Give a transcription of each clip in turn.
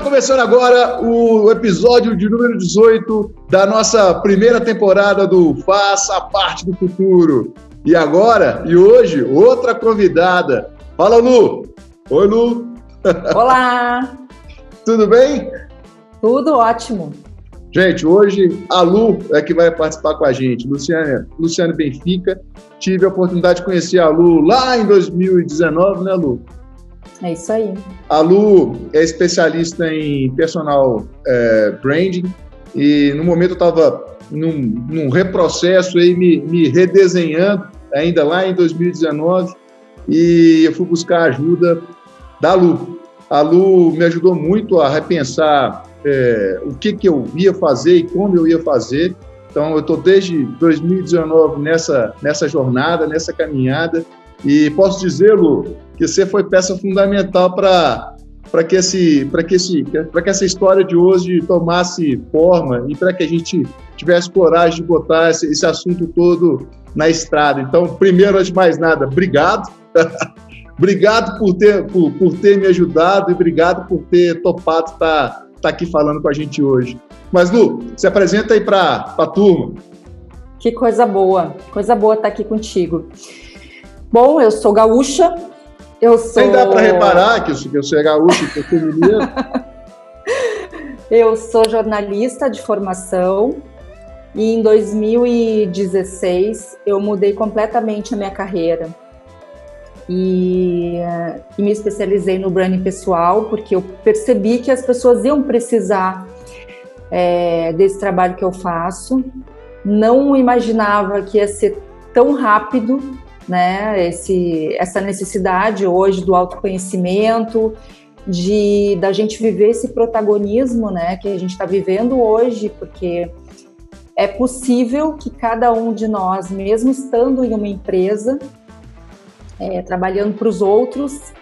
Estamos começando agora o episódio de número 18 da nossa primeira temporada do Faça Parte do Futuro. E agora, e hoje, outra convidada. Fala, Lu! Oi, Lu! Olá! Tudo bem? Tudo ótimo. Gente, hoje a Lu é que vai participar com a gente. Luciane, Luciane Benfica. Tive a oportunidade de conhecer a Lu lá em 2019, né, Lu? É isso aí. A Lu é especialista em personal é, branding e no momento eu estava num, num, reprocesso aí, me, me redesenhando, ainda lá em 2019, e eu fui buscar ajuda da Lu. A Lu me ajudou muito a repensar é, o que, que eu ia fazer e como eu ia fazer. Então, eu estou desde 2019 nessa, nessa jornada, nessa caminhada, e posso dizer, Lu, que você foi peça fundamental para para que esse para que esse para que essa história de hoje tomasse forma e para que a gente tivesse coragem de botar esse, esse, assunto todo na estrada. Então, primeiro, antes de mais nada, obrigado. obrigado por ter por, por ter me ajudado e obrigado por ter topado estar tá, tá aqui falando com a gente hoje. Mas Lu, se apresenta aí para a turma. Que coisa boa, coisa boa estar tá aqui contigo. Bom, eu sou gaúcha. Eu sou. Nem dá para reparar que eu, sou gaúcha, que eu sou mineiro. eu sou jornalista de formação e em 2016 eu mudei completamente a minha carreira. E, e, me especializei no branding pessoal, porque eu percebi que as pessoas iam precisar é, desse trabalho que eu faço. Não imaginava que ia ser tão rápido né? Esse, essa necessidade hoje do autoconhecimento, de da gente viver esse protagonismo, né? Que a gente está vivendo hoje, porque é possível que cada um de nós, mesmo estando em uma empresa, é, trabalhando para os outros,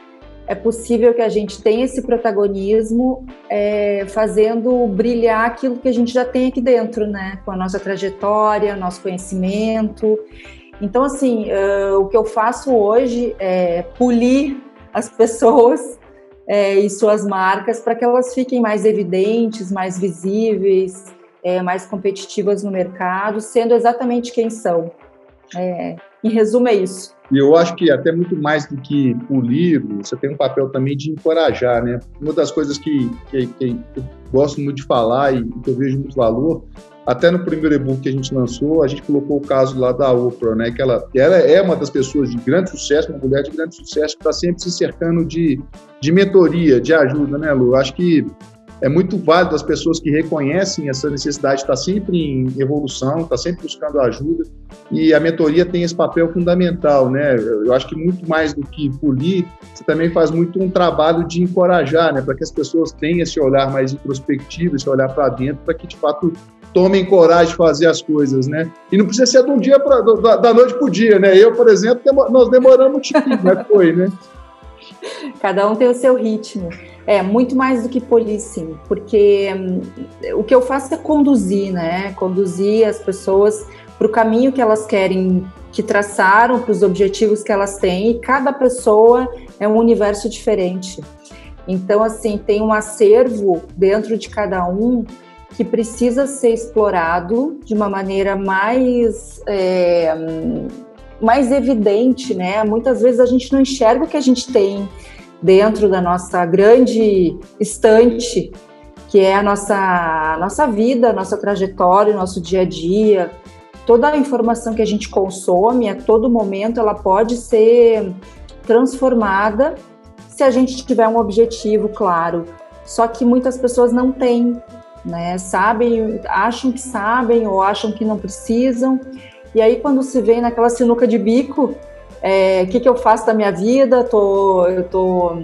é possível que a gente tenha esse protagonismo é, fazendo brilhar aquilo que a gente já tem aqui dentro, né? Com a nossa trajetória, nosso conhecimento. Então, assim, uh, o que eu faço hoje é polir as pessoas é, e suas marcas para que elas fiquem mais evidentes, mais visíveis, é, mais competitivas no mercado, sendo exatamente quem são. É, em resumo, é isso. E eu acho que até muito mais do que polir, você tem um papel também de encorajar, né? Uma das coisas que, que, que eu gosto muito de falar e que eu vejo muito valor até no primeiro e-book que a gente lançou, a gente colocou o caso lá da Oprah, né? Que ela, ela é uma das pessoas de grande sucesso, uma mulher de grande sucesso, que está sempre se cercando de, de mentoria, de ajuda, né, Lu? Acho que é muito válido as pessoas que reconhecem essa necessidade de estar sempre em evolução, estar sempre buscando ajuda, e a mentoria tem esse papel fundamental, né? Eu acho que muito mais do que polir, você também faz muito um trabalho de encorajar, né? Para que as pessoas tenham esse olhar mais introspectivo, esse olhar para dentro, para que de fato tomem coragem de fazer as coisas, né? E não precisa ser de um dia pra, da, da noite para o dia, né? Eu, por exemplo, nós demoramos um tiquinho, né? Foi, né? Cada um tem o seu ritmo. É, muito mais do que policing, porque hum, o que eu faço é conduzir, né? Conduzir as pessoas para o caminho que elas querem, que traçaram, para os objetivos que elas têm, e cada pessoa é um universo diferente. Então, assim, tem um acervo dentro de cada um que precisa ser explorado de uma maneira mais. É, mais evidente, né? Muitas vezes a gente não enxerga o que a gente tem dentro da nossa grande estante, que é a nossa, a nossa vida, a nossa trajetória, o nosso dia a dia. Toda a informação que a gente consome a todo momento, ela pode ser transformada se a gente tiver um objetivo claro. Só que muitas pessoas não têm, né? Sabem, acham que sabem ou acham que não precisam. E aí quando se vê naquela sinuca de bico, é, o que, que eu faço da minha vida, tô, eu tô,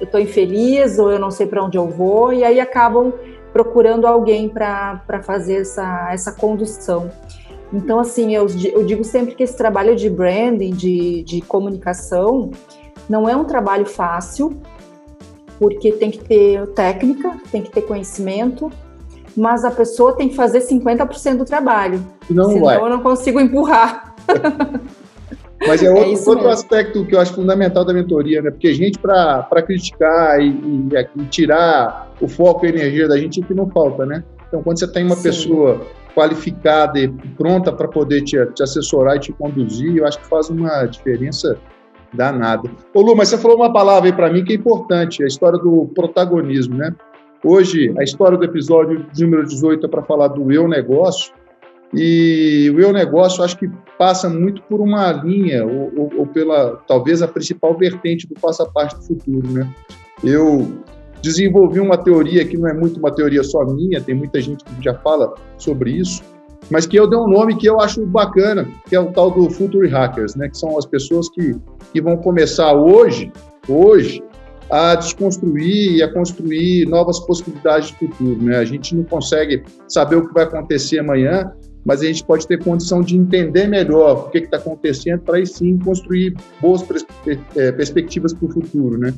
eu tô infeliz ou eu não sei para onde eu vou, e aí acabam procurando alguém para fazer essa, essa condução. Então, assim, eu, eu digo sempre que esse trabalho de branding, de, de comunicação, não é um trabalho fácil, porque tem que ter técnica, tem que ter conhecimento, mas a pessoa tem que fazer 50% do trabalho. Não senão vai. eu não consigo empurrar. Mas é outro, é outro aspecto que eu acho fundamental da mentoria, né? Porque gente para criticar e, e, e, tirar o foco e a energia da gente é que não falta, né? Então, quando você tem uma Sim. pessoa qualificada e pronta para poder te, te, assessorar e te conduzir, eu acho que faz uma diferença danada. Ô Lu, mas você falou uma palavra aí para mim que é importante, a história do protagonismo, né? Hoje, a história do episódio número 18 é para falar do eu negócio, e o eu negócio acho que passa muito por uma linha, ou, ou, ou pela, talvez, a principal vertente do Passa Parte do Futuro, né? Eu desenvolvi uma teoria que não é muito uma teoria só minha, tem muita gente que já fala sobre isso, mas que eu dei um nome que eu acho bacana, que é o tal do Future Hackers, né? Que são as pessoas que, que vão começar hoje, hoje, a desconstruir e a construir novas possibilidades de futuro, né? A gente não consegue saber o que vai acontecer amanhã, mas a gente pode ter condição de entender melhor o que está acontecendo para aí sim construir boas é, perspectivas para o futuro, né?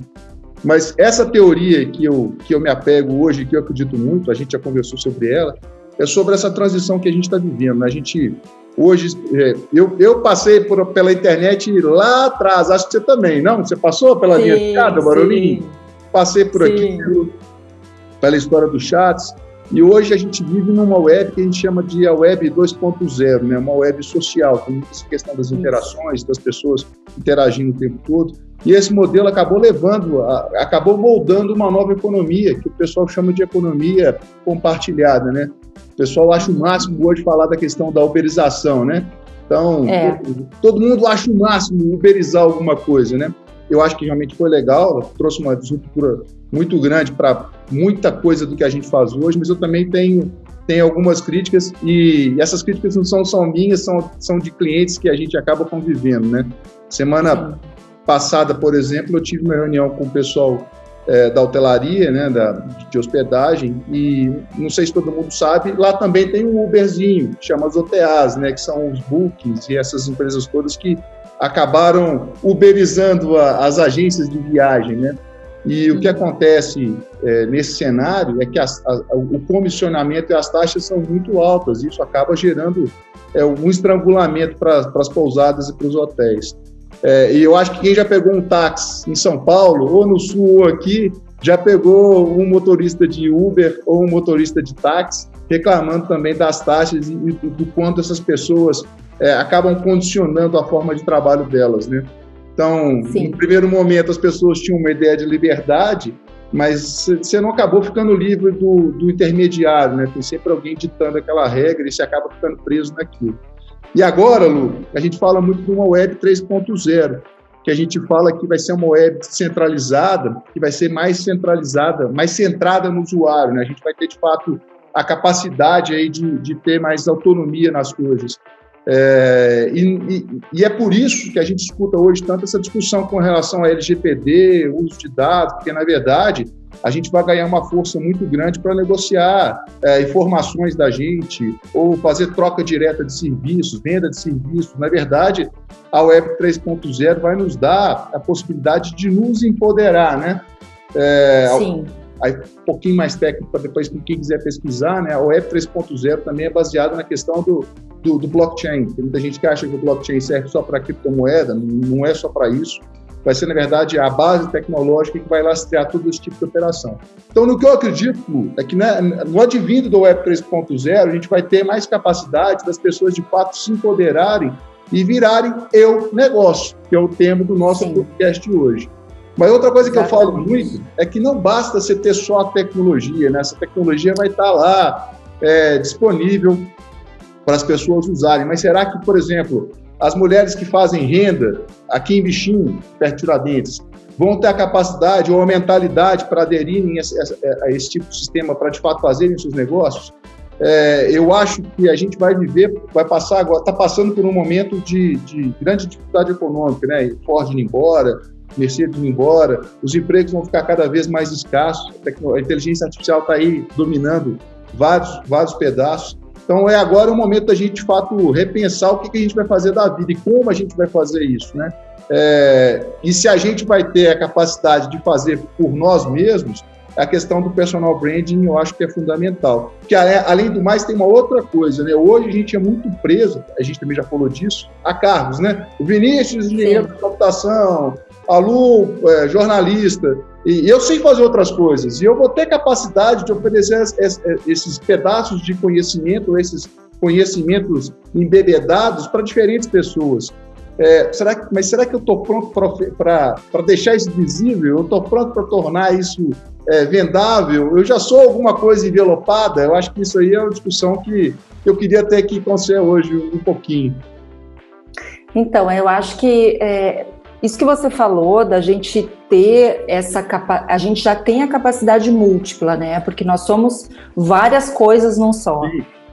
Mas essa teoria que eu, que eu me apego hoje, que eu acredito muito, a gente já conversou sobre ela, é sobre essa transição que a gente está vivendo. Né? A gente, hoje, é, eu, eu passei por, pela internet lá atrás, acho que você também, não? Você passou pela sim, linha de cada, Barolinho? Passei por sim. aqui, pela história dos chats, e hoje a gente vive numa web que a gente chama de a web 2.0, né? uma web social, com essa questão das interações, das pessoas interagindo o tempo todo. E esse modelo acabou levando, acabou moldando uma nova economia, que o pessoal chama de economia compartilhada, né? O pessoal acha o máximo hoje falar da questão da uberização, né? Então, é. todo mundo acha o máximo uberizar alguma coisa, né? Eu acho que realmente foi legal, trouxe uma disruptura muito grande para muita coisa do que a gente faz hoje, mas eu também tenho, tenho algumas críticas e, essas críticas não são só minhas, são, são de clientes que a gente acaba convivendo, né? Semana passada, por exemplo, eu tive uma reunião com o pessoal é, da hotelaria, né, da, de hospedagem, e não sei se todo mundo sabe, lá também tem um Uberzinho, que chama as OTAs, né, que são os bookings e essas empresas todas que acabaram uberizando a, as agências de viagem, né? E o que acontece é, nesse cenário é que as, a, o comissionamento e as taxas são muito altas, e isso acaba gerando é, um estrangulamento para as pousadas e para os hotéis. É, e eu acho que quem já pegou um táxi em São Paulo, ou no Sul ou aqui, já pegou um motorista de Uber ou um motorista de táxi reclamando também das taxas e do, do quanto essas pessoas é, acabam condicionando a forma de trabalho delas, né? Então, Sim. no primeiro momento, as pessoas tinham uma ideia de liberdade, mas você não acabou ficando livre do, do intermediário, né? Tem sempre alguém ditando aquela regra e você acaba ficando preso naquilo. E agora, Lu, a gente fala muito de uma web 3.0, que a gente fala que vai ser uma web centralizada, que vai ser mais centralizada, mais centrada no usuário, né? A gente vai ter, de fato, a capacidade aí de, de ter mais autonomia nas coisas. É, e, e, é por isso que a gente escuta hoje tanto essa discussão com relação a LGPD, uso de dados, porque, na verdade, a gente vai ganhar uma força muito grande para negociar é, informações da gente ou fazer troca direta de serviços, venda de serviços. Na verdade, a Web 3.0 vai nos dar a possibilidade de nos empoderar, né? É, Sim. Aí, um pouquinho mais técnico para depois quem quiser pesquisar, né? A Web 3.0 também é baseada na questão do, do, do, blockchain. Tem muita gente que acha que o blockchain serve só para criptomoeda, não é só para isso. Vai ser, na verdade, a base tecnológica que vai lastrear todo esse tipo de operação. Então, no que eu acredito é que né, no advindo do Web 3.0, a gente vai ter mais capacidade das pessoas, de fato, se empoderarem e virarem eu negócio, que é o tema do nosso Sim. podcast de hoje. Mas outra coisa que Exatamente. eu falo muito é que não basta você ter só a tecnologia, né? Essa tecnologia vai estar lá é, disponível para as pessoas usarem. Mas será que, por exemplo, as mulheres que fazem renda aqui em Bichinho, perto de Tiradentes, vão ter a capacidade ou a mentalidade para aderirem a esse, a esse tipo de sistema para de fato fazerem seus negócios? É, eu acho que a gente vai viver, vai passar agora, está passando por um momento de, de, grande dificuldade econômica, né? Ford indo embora, Mercedes indo embora, os empregos vão ficar cada vez mais escassos, a inteligência artificial está aí dominando vários, vários pedaços. Então é agora o momento da gente, de fato, repensar o que, que a gente vai fazer da vida e como a gente vai fazer isso, né? É, e se a gente vai ter a capacidade de fazer por nós mesmos, a questão do personal branding eu acho que é fundamental. Que além do mais tem uma outra coisa, né? Hoje a gente é muito preso, a gente também já falou disso, a cargos, né? O Vinícius, engenheiro de computação, a Lu, é, jornalista, e eu sei fazer outras coisas, e eu vou ter capacidade de oferecer esses pedaços de conhecimento, esses conhecimentos embebedados para diferentes pessoas. É, será que, mas será que eu estou pronto para deixar isso visível? Eu estou pronto para tornar isso é, vendável? Eu já sou alguma coisa envelopada? Eu acho que isso aí é uma discussão que eu queria ter aqui com hoje um pouquinho. Então, eu acho que é, isso que você falou da gente ter essa capa a gente já tem a capacidade múltipla, né? Porque nós somos várias coisas não só.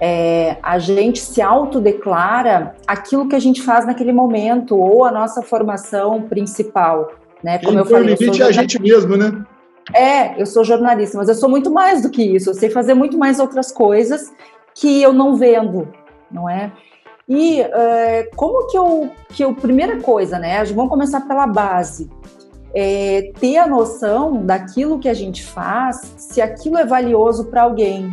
É, a gente se autodeclara aquilo que a gente faz naquele momento ou a nossa formação principal, né? Como Quem eu falei, limite é a gente mesmo, né? É, eu sou jornalista, mas eu sou muito mais do que isso. Eu sei fazer muito mais outras coisas que eu não vendo, não é? E é, como que eu, que eu, primeira coisa, né? Vamos começar pela base. É, ter a noção daquilo que a gente faz, se aquilo é valioso para alguém.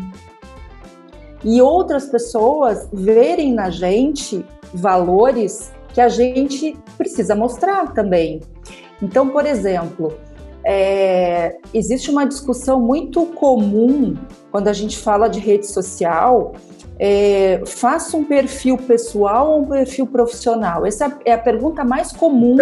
E outras pessoas verem na gente valores que a gente precisa mostrar também. Então, por exemplo, é, existe uma discussão muito comum quando a gente fala de rede social é, faça um perfil pessoal ou um perfil profissional? Essa é a pergunta mais comum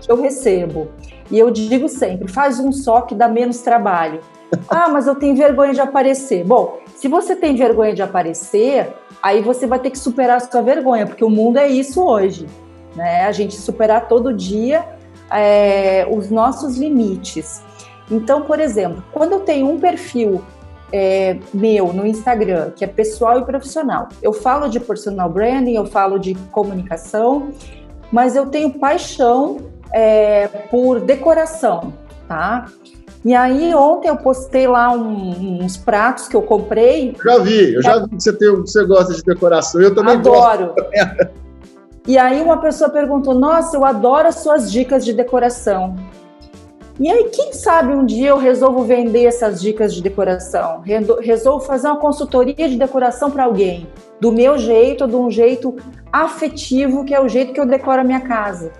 que eu recebo. E eu digo sempre: faz um só que dá menos trabalho. Ah, mas eu tenho vergonha de aparecer. Bom, se você tem vergonha de aparecer, aí você vai ter que superar a sua vergonha, porque o mundo é isso hoje. Né? A gente superar todo dia é, os nossos limites. Então, por exemplo, quando eu tenho um perfil é, meu no Instagram, que é pessoal e profissional. Eu falo de personal branding, eu falo de comunicação, mas eu tenho paixão é, por decoração, tá? E aí ontem eu postei lá um, uns pratos que eu comprei. Já vi, eu já vi que você, tem, você gosta de decoração. Eu também adoro. gosto. E aí uma pessoa perguntou: Nossa, eu adoro as suas dicas de decoração. E aí, quem sabe um dia eu resolvo vender essas dicas de decoração, resolvo fazer uma consultoria de decoração para alguém, do meu jeito, de um jeito afetivo, que é o jeito que eu decoro a minha casa,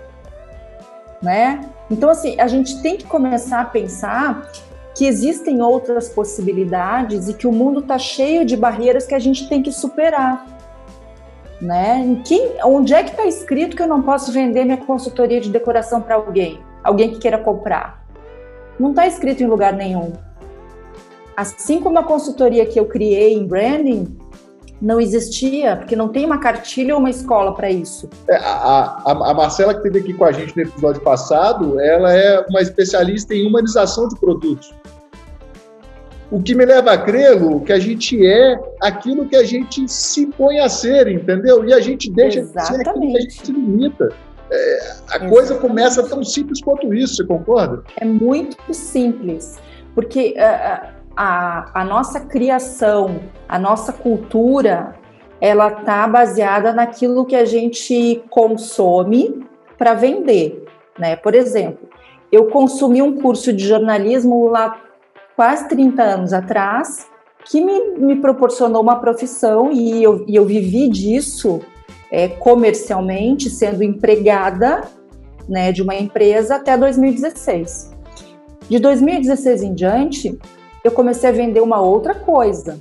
né? Então, assim, a gente tem que começar a pensar que existem outras possibilidades e que o mundo está cheio de barreiras que a gente tem que superar. Né? Quem, onde é que está escrito que eu não posso vender minha consultoria de decoração para alguém? Alguém que queira comprar? Não está escrito em lugar nenhum. Assim como a consultoria que eu criei em branding não existia, porque não tem uma cartilha ou uma escola para isso. É, a, a, a, Marcela, que esteve aqui com a gente no episódio passado, ela é uma especialista em humanização de produtos. O que me leva a crer, Lu, que a gente é aquilo que a gente se põe a ser, entendeu? E a gente deixa Exatamente. de ser aquilo que a gente se limita. É, a coisa começa tão simples quanto isso, você concorda? É muito simples, porque a, é, é, a, a nossa criação, a nossa cultura, ela tá baseada naquilo que a gente consome para vender, né? Por exemplo, eu consumi um curso de jornalismo lá quase 30 anos atrás, que me, me proporcionou uma profissão e eu, e eu vivi disso é, comercialmente, sendo empregada né, de uma empresa até 2016. De 2016 em diante, eu comecei a vender uma outra coisa.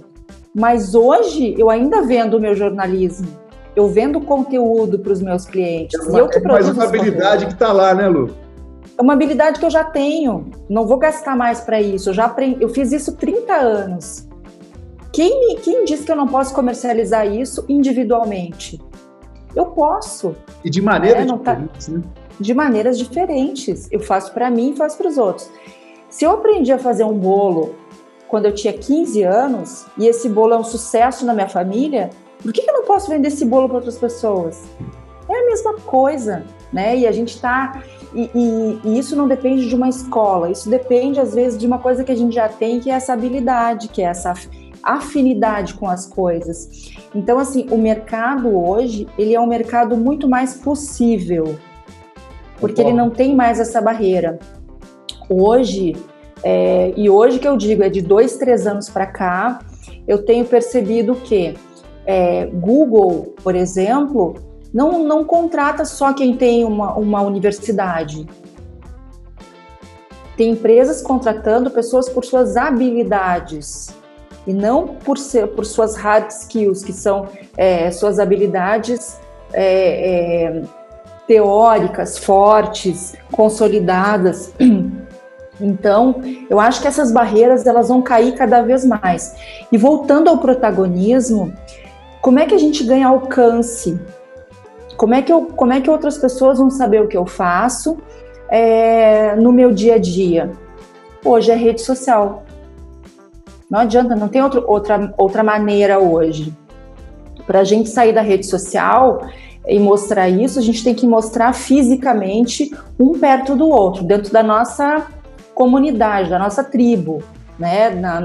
Mas hoje eu ainda vendo o meu jornalismo. Eu vendo conteúdo para os meus clientes. É uma, eu que é mais uma habilidade que está lá, né, Lu? É uma habilidade que eu já tenho. Não vou gastar mais para isso. Eu já aprendi, eu fiz isso 30 anos. Quem, quem diz que eu não posso comercializar isso individualmente? Eu posso. E de maneiras é, tá diferentes, tá... né? De maneiras diferentes. Eu faço para mim e faço para os outros. Se eu aprendi a fazer um bolo quando eu tinha 15 anos e esse bolo é um sucesso na minha família, por que, que eu não posso vender esse bolo para outras pessoas? É a mesma coisa, né? E a gente está. E, e, e, isso não depende de uma escola, isso depende, às vezes, de uma coisa que a gente já tem, que é essa habilidade, que é essa afinidade com as coisas. Então, assim, o mercado hoje, ele é um mercado muito mais possível, porque ele não tem mais essa barreira. Hoje, É, e hoje que eu digo, é de dois, três anos para cá, eu tenho percebido que é, Google, por exemplo, não, não contrata só quem tem uma, uma universidade. Tem empresas contratando pessoas por suas habilidades e não por, ser, por suas hard skills, que são é, suas habilidades é, é, teóricas, fortes, consolidadas. Então, eu acho que essas barreiras elas vão cair cada vez mais. E voltando ao protagonismo, como é que a gente ganha alcance? Como é que, eu, como é que outras pessoas vão saber o que eu faço é, no meu dia a dia? Hoje é rede social. Não adianta, não tem outro, outra, outra maneira hoje. Para a gente sair da rede social e mostrar isso, a gente tem que mostrar fisicamente um perto do outro, dentro da nossa comunidade, da nossa tribo, né? Na,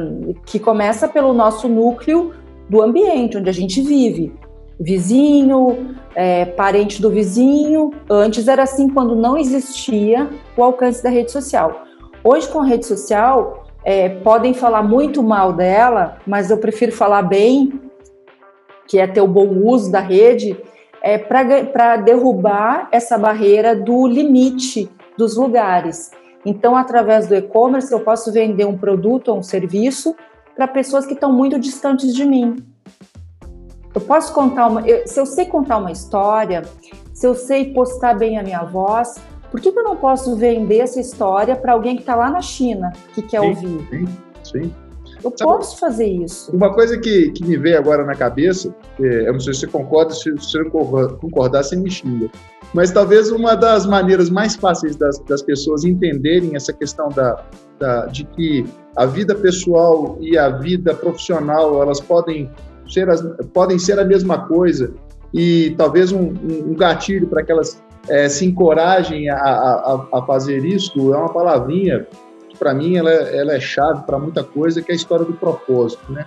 que começa pelo nosso núcleo do ambiente onde a gente vive. Vizinho, é, parente do vizinho. Antes era assim quando não existia o alcance da rede social. Hoje, com a rede social, é, podem falar muito mal dela, mas eu prefiro falar bem, que é ter o bom uso da rede, é, para derrubar essa barreira do limite dos lugares. Então, através do e-commerce, eu posso vender um produto ou um serviço para pessoas que estão muito distantes de mim. Eu posso contar uma. Eu, se eu sei contar uma história, se eu sei postar bem a minha voz, por que, que eu não posso vender essa história para alguém que está lá na China, que quer sim, ouvir? Sim, sim. Eu Sabe, posso fazer isso. Uma coisa que, que me veio agora na cabeça, é, eu não sei se você concorda, se você concordar, você me xinga. Mas talvez uma das maneiras mais fáceis das, das pessoas entenderem essa questão da, da, de que a vida pessoal e a vida profissional elas podem ser, as, podem ser a mesma coisa e talvez um, um, gatilho para que elas é, se encorajem a, a, a, fazer isso é uma palavrinha que para mim ela, é, ela é chave para muita coisa que é a história do propósito, né?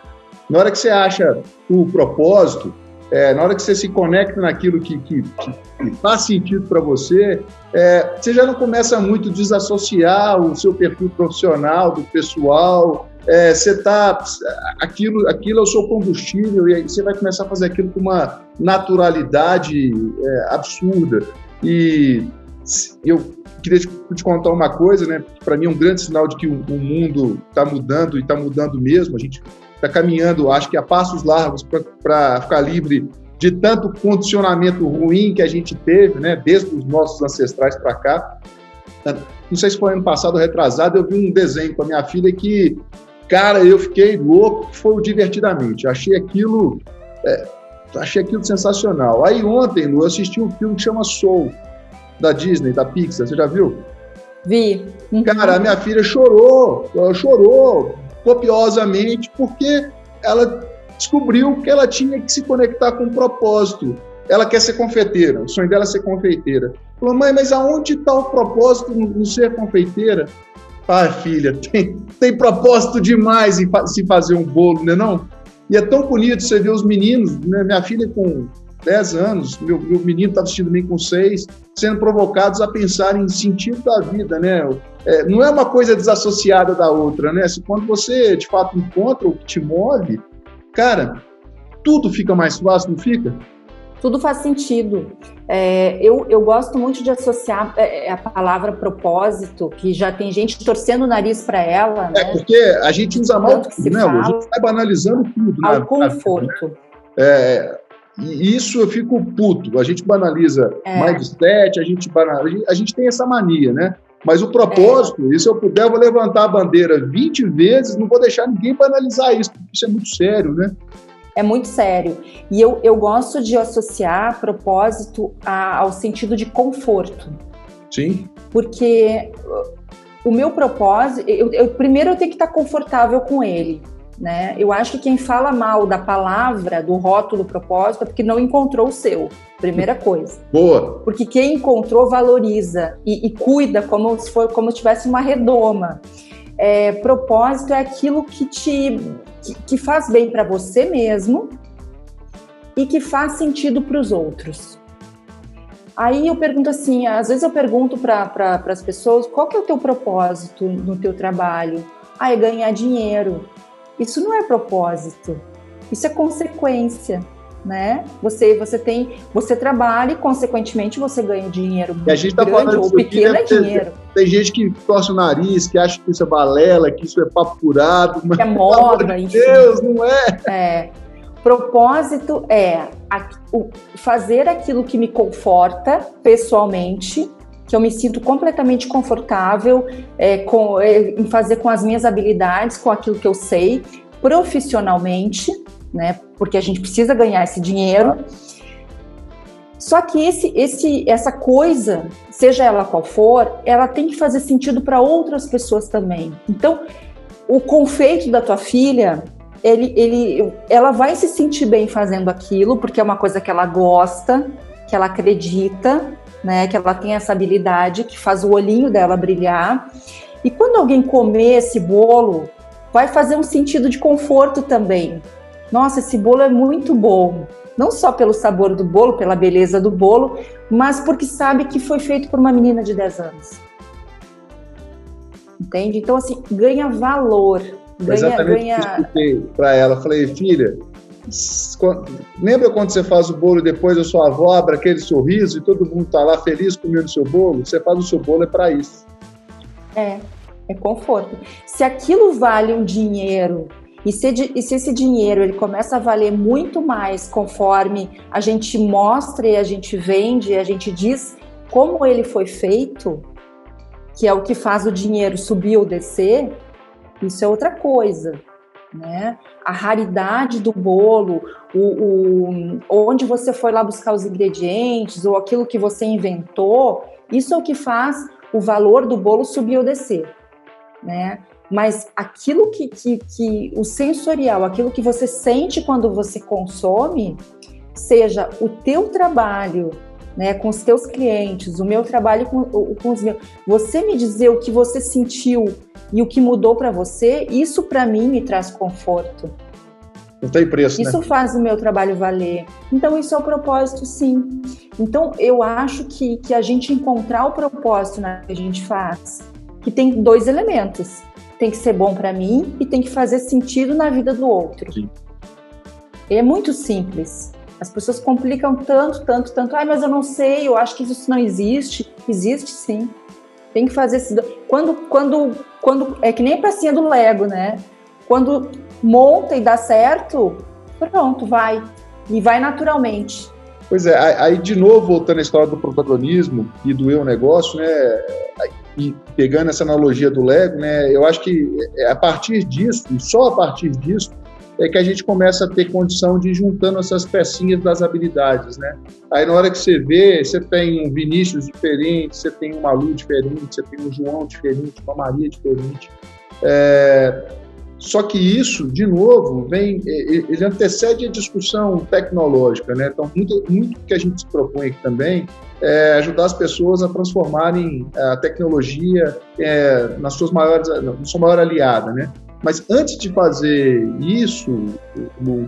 Na hora que você acha o propósito, é, na hora que você se conecta naquilo que, que, que faz sentido para você, é, você já não começa muito a desassociar o seu perfil profissional do pessoal, é, você está aquilo, aquilo é o seu combustível e aí você vai começar a fazer aquilo com uma naturalidade é, absurda. E eu queria te, contar uma coisa, né? Para mim é um grande sinal de que o, o mundo está mudando e está mudando mesmo. A gente está caminhando, acho que a passos largos para ficar livre de tanto condicionamento ruim que a gente teve, né? Desde os nossos ancestrais para cá. Não sei se foi ano passado ou retrasado, eu vi um desenho com a minha filha que Cara, eu fiquei louco, foi divertidamente. Achei aquilo, é, achei aquilo sensacional. Aí ontem, Lu, eu assisti um filme que chama Soul, da Disney, da Pixar. Você já viu? Vi. Uhum. Cara, a minha filha chorou, ela chorou copiosamente, porque ela descobriu que ela tinha que se conectar com um propósito. Ela quer ser confeiteira, o sonho dela é ser confeiteira. Falou, mãe, mas aonde está o propósito no ser confeiteira? Ah, filha, tem, tem propósito demais em se fazer um bolo, né não? E é tão bonito você ver os meninos, né? minha filha com 10 anos, meu, meu menino está vestido bem com 6, sendo provocados a pensar em sentido da vida, né? É, não é uma coisa desassociada da outra, né? Se quando você de fato encontra o que te move, cara, tudo fica mais fácil, não fica? Tudo faz sentido. É, eu, eu gosto muito de associar é, é, a palavra propósito, que já tem gente torcendo o nariz para ela. É, né? porque a gente usa mal tudo, né? A gente vai banalizando tudo. Ao né? conforto. Né? É, e isso eu fico puto. A gente banaliza é. mindset, a gente, banaliza, a gente tem essa mania, né? Mas o propósito, é. e se eu puder, eu vou levantar a bandeira 20 vezes, não vou deixar ninguém banalizar isso, porque isso é muito sério, né? É muito sério. E eu, eu gosto de associar propósito a, ao sentido de conforto. Sim. Porque o meu propósito, eu, eu, primeiro eu tenho que estar confortável com ele. Né? Eu acho que quem fala mal da palavra, do rótulo propósito, é porque não encontrou o seu. Primeira coisa. Boa. Porque quem encontrou valoriza e, e cuida como se for como se tivesse uma redoma. É, propósito é aquilo que te que, que faz bem para você mesmo e que faz sentido para os outros. Aí eu pergunto assim, às vezes eu pergunto para pra, as pessoas, qual que é o teu propósito no teu trabalho? Ah, é ganhar dinheiro. Isso não é propósito, isso é consequência né? Você você tem você trabalha e consequentemente você ganha dinheiro e a gente tá grande ou pequeno é dinheiro. Tem, gente que torce o nariz, que acha que isso é balela, que isso é papo curado, mas que é moda, de Deus, não é? É. Propósito é fazer aquilo que me conforta pessoalmente, que eu me sinto completamente confortável é, com, é, em fazer com as minhas habilidades, com aquilo que eu sei, profissionalmente, né? Porque a gente precisa ganhar esse dinheiro. Só que esse, esse, essa coisa, seja ela qual for, ela tem que fazer sentido para outras pessoas também. Então, o confeito da tua filha, ele, ele, ela vai se sentir bem fazendo aquilo, porque é uma coisa que ela gosta, que ela acredita, né? Que ela tem essa habilidade que faz o olhinho dela brilhar. E quando alguém comer esse bolo, vai fazer um sentido de conforto também, nossa, esse bolo é muito bom. Não só pelo sabor do bolo, pela beleza do bolo, mas porque sabe que foi feito por uma menina de 10 anos. Entende? Então, assim, ganha valor. Ganha, Exatamente ganha... para ela. Falei, filha, lembra quando você faz o bolo e depois a sua avó abre aquele sorriso e todo mundo está lá feliz comendo o seu bolo? Você faz o seu bolo é para isso. É, é conforto. Se aquilo vale um dinheiro e se, e se, esse dinheiro ele começa a valer muito mais conforme a gente mostra e a gente vende, a gente diz como ele foi feito, que é o que faz o dinheiro subir ou descer, isso é outra coisa. Né? A raridade do bolo, o, o, onde você foi lá buscar os ingredientes, ou aquilo que você inventou, isso é o que faz o valor do bolo subir ou descer. Né? Mas aquilo que, que, que o sensorial, aquilo que você sente quando você consome, seja o teu trabalho, né, com os teus clientes, o meu trabalho com, com os meus, você me dizer o que você sentiu e o que mudou para você, isso para mim me traz conforto. Não tem preço, Isso né? faz o meu trabalho valer. Então, isso é o propósito, sim. Então, eu acho que, que a gente encontrar o propósito na que a gente faz, que tem dois elementos tem que ser bom para mim e tem que fazer sentido na vida do outro. Sim. É muito simples. As pessoas complicam tanto, tanto, tanto. Ai, mas eu não sei, eu acho que isso não existe. Existe sim. Tem que fazer esse. Quando, quando, quando é que nem a pecinha do Lego, né? Quando monta e dá certo, pronto, vai. E vai naturalmente. Pois é, aí de novo, voltando à história do protagonismo e do eu negócio, né? E pegando essa analogia do Lego, né? Eu acho que é a partir disso, só a partir disso, é que a gente começa a ter condição de ir juntando essas pecinhas das habilidades, né? Aí na hora que você vê, você tem um Vinícius diferente, você tem um Malu diferente, você tem um João diferente, uma Maria diferente. É, só que isso, de novo, vem, ele antecede a discussão tecnológica, né? Então, muito, muito que a gente se propõe aqui também é ajudar as pessoas a transformarem a tecnologia é, nas suas maiores, na sua maior aliada, né? Mas antes de fazer isso,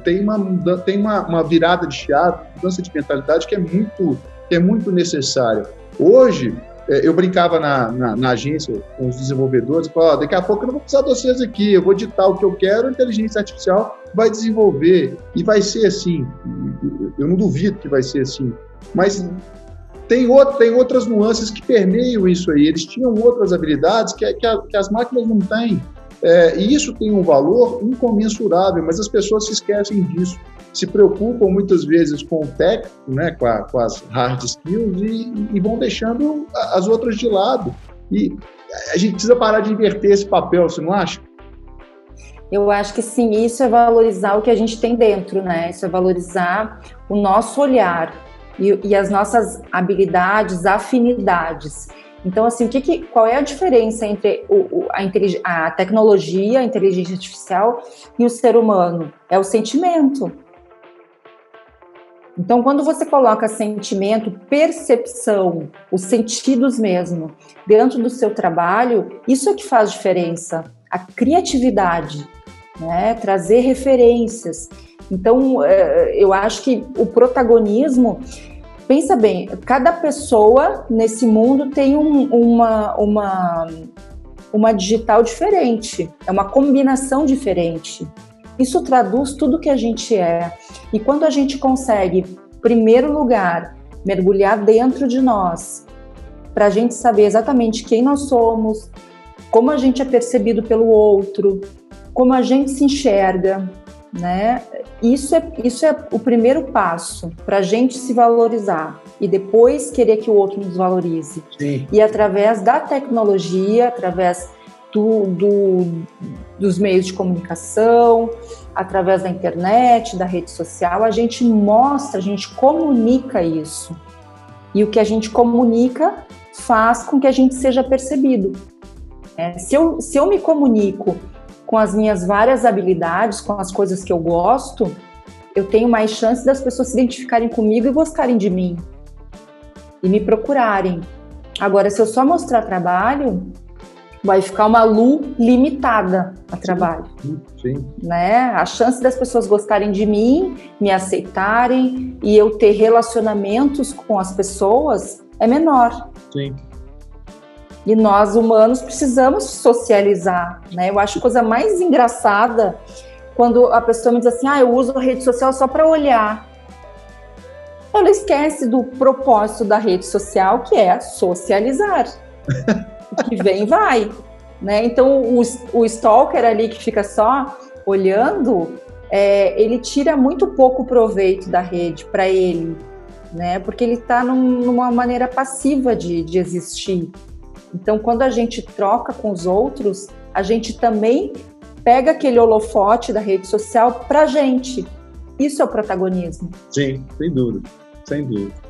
tem uma, tem uma, uma virada de chave, mudança de mentalidade que é muito, que é muito necessária. Hoje, é, eu brincava na, na, na, agência com os desenvolvedores, falava, daqui a pouco eu não vou precisar de vocês aqui, eu vou ditar o que eu quero, a inteligência artificial vai desenvolver, e vai ser assim, eu não duvido que vai ser assim, mas tem, outro, tem outras nuances que permeiam isso aí, eles tinham outras habilidades que, que, a, que as máquinas não têm, é, e isso tem um valor incomensurável, mas as pessoas se esquecem disso se preocupam muitas vezes com o técnico, né, com, a, com as hard skills e, e, vão deixando as outras de lado. E a gente precisa parar de inverter esse papel, você não acha? Eu acho que sim, isso é valorizar o que a gente tem dentro, né? Isso é valorizar o nosso olhar e, e as nossas habilidades, afinidades. Então, assim, que que, qual é a diferença entre o, a, a tecnologia, a inteligência artificial e o ser humano? É o sentimento. Então, quando você coloca sentimento, percepção, os sentidos mesmo, dentro do seu trabalho, isso é que faz diferença. A criatividade, né? trazer referências. Então, é, eu acho que o protagonismo pensa bem, cada pessoa nesse mundo tem um, uma, uma, uma digital diferente, é uma combinação diferente. Isso traduz tudo que a gente é. E quando a gente consegue, primeiro lugar, mergulhar dentro de nós, para a gente saber exatamente quem nós somos, como a gente é percebido pelo outro, como a gente se enxerga, né? Isso é, isso é o primeiro passo para a gente se valorizar e depois querer que o outro nos valorize. Sim. E através da tecnologia, através do, do, dos meios de comunicação, através da internet, da rede social, a gente mostra, a gente comunica isso. E o que a gente comunica faz com que a gente seja percebido. É, se, eu, se eu me comunico com as minhas várias habilidades, com as coisas que eu gosto, eu tenho mais chance das pessoas se identificarem comigo e gostarem de mim e me procurarem. Agora, se eu só mostrar trabalho, vai ficar uma lu limitada a trabalho. Sim, sim. Né? A chance das pessoas gostarem de mim, me aceitarem e eu ter relacionamentos com as pessoas é menor. Sim. E nós humanos precisamos socializar, né? Eu acho a coisa mais engraçada quando a pessoa me diz assim: "Ah, eu uso a rede social só para olhar". Ela esquece do propósito da rede social, que é socializar. o que vem vai, né? Então o, o stalker ali que fica só olhando, é, ele tira muito pouco proveito da rede para ele, né? Porque ele está num, numa maneira passiva de, de existir. Então, quando a gente troca com os outros, a gente também pega aquele holofote da rede social para gente. Isso é o protagonismo. Sim, sem dúvida, sem dúvida.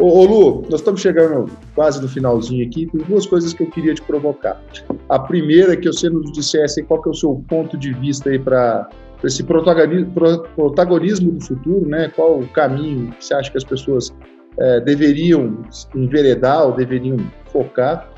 Ô, ô, Lu, nós estamos chegando quase no finalzinho aqui, tem duas coisas que eu queria te provocar. A primeira é que você nos dissesse qual que é o seu ponto de vista aí para esse protagonismo, do futuro, né? Qual o caminho que você acha que as pessoas é, deveriam enveredar ou deveriam focar?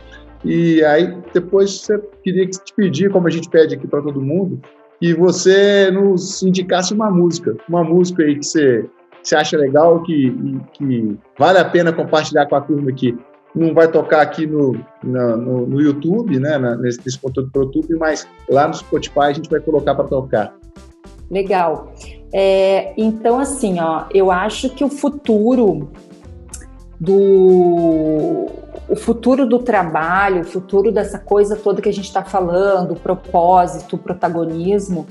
E aí depois você queria te pedir, como a gente pede aqui para todo mundo, que você nos indicasse uma música, uma música aí que você, você acha legal, que, que vale a pena compartilhar com a turma aqui. Não vai tocar aqui no, no, no YouTube, né, nesse, nesse conteúdo para o YouTube, mas lá no Spotify a gente vai colocar para tocar. Legal. É, então, assim, ó, eu acho que o futuro do o futuro do trabalho, o futuro dessa coisa toda que a gente está falando, o propósito, o protagonismo,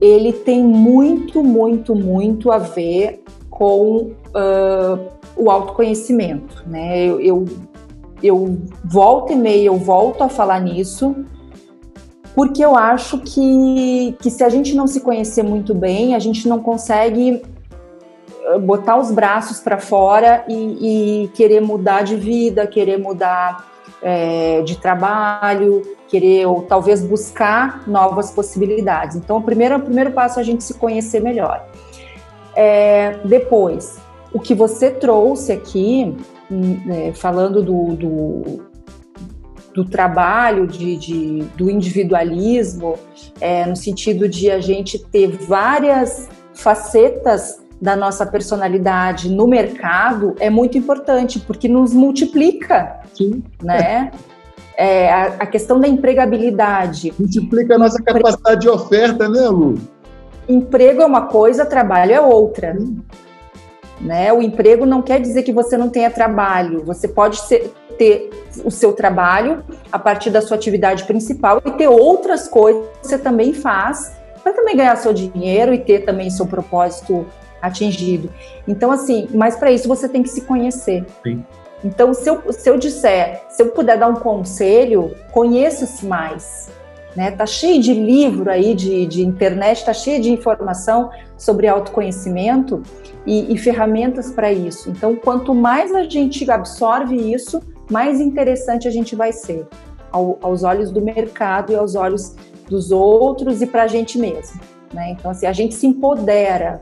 ele tem muito, muito, muito a ver com uh, o autoconhecimento, né? Eu, eu, eu volto e meia, eu volto a falar nisso, porque eu acho que, que se a gente não se conhecer muito bem, a gente não consegue botar os braços para fora e, e, querer mudar de vida, querer mudar é, de trabalho, querer ou talvez buscar novas possibilidades. Então, o primeiro, o primeiro passo é a gente se conhecer melhor. É, depois, o que você trouxe aqui, hum, é, falando do, do, do trabalho, de, de, do individualismo, é, no sentido de a gente ter várias facetas da nossa personalidade no mercado é muito importante, porque nos multiplica, Sim. né? É, a, a, questão da empregabilidade. Multiplica a nossa capacidade de oferta, né, Lu? Emprego é uma coisa, trabalho é outra. Né? O emprego não quer dizer que você não tenha trabalho. Você pode ser, ter o seu trabalho a partir da sua atividade principal e ter outras coisas que você também faz para também ganhar seu dinheiro e ter também seu propósito atingido. Então, assim, mas para isso você tem que se conhecer. Sim. Então, se eu, se eu disser, se eu puder dar um conselho, conheça-se mais. Né? Tá cheio de livro aí, de, de internet, tá cheio de informação sobre autoconhecimento e, e ferramentas para isso. Então, quanto mais a gente absorve isso, mais interessante a gente vai ser ao, aos olhos do mercado e aos olhos dos outros e para a gente mesmo. Né? Então, assim, a gente se empodera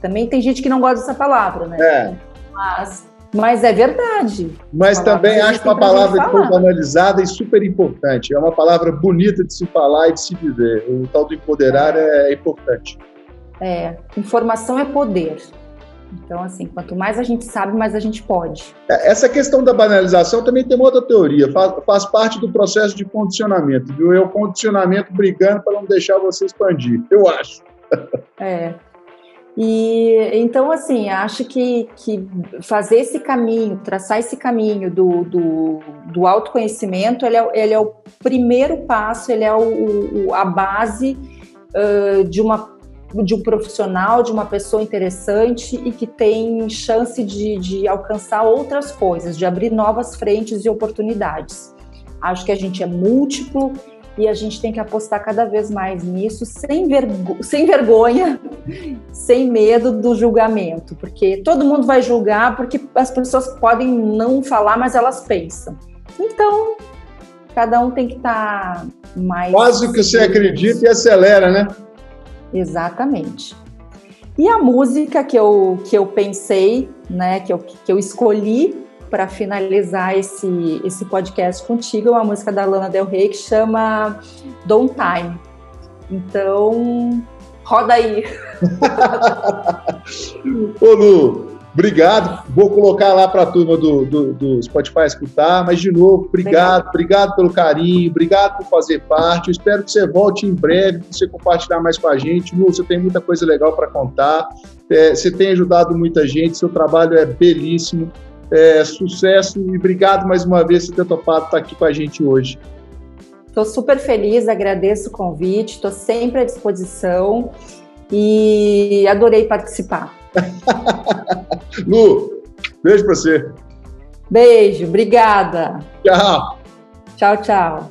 também tem gente que não gosta dessa palavra, né? É. Mas, mas é verdade. Mas também acho uma palavra que foi analisada e super importante. É uma palavra bonita de se falar e de se viver. O tal do empoderar é, é importante. É, informação é poder. Então, assim, quanto mais a gente sabe, mais a gente pode. É, essa questão da banalização também tem uma outra teoria, faz, faz parte do processo de condicionamento, viu? É o condicionamento brigando para não deixar você expandir, eu acho. É. E então, assim, acho que, que fazer esse caminho, traçar esse caminho do, do, do autoconhecimento, ele é, ele é o primeiro passo, ele é o, o a base uh, de uma de um profissional, de uma pessoa interessante e que tem chance de, de alcançar outras coisas, de abrir novas frentes e oportunidades. Acho que a gente é múltiplo e a gente tem que apostar cada vez mais nisso, sem, vergo sem vergonha, sem medo do julgamento, porque todo mundo vai julgar porque as pessoas podem não falar, mas elas pensam. Então, cada um tem que estar tá mais. Quase o que você acredita e acelera, né? Exatamente. E a música que eu, que eu pensei, né, que eu, que eu escolhi para finalizar esse, esse podcast contigo é uma música da Lana Del Rey que chama Don't Time. Então, roda aí. Ô Lu, Obrigado, vou colocar lá para a turma do, do, do, Spotify escutar, mas de novo, obrigado, obrigado pelo carinho, obrigado por fazer parte. Eu espero que você volte em breve, que você compartilhar mais com a gente. Lu, você tem muita coisa legal para contar, é, você tem ajudado muita gente, seu trabalho é belíssimo. É, sucesso e obrigado mais uma vez por ter topado estar aqui com a gente hoje. Estou super feliz, agradeço o convite, estou sempre à disposição e adorei participar. Lu, beijo pra você. Beijo, obrigada. Tchau. Tchau, tchau.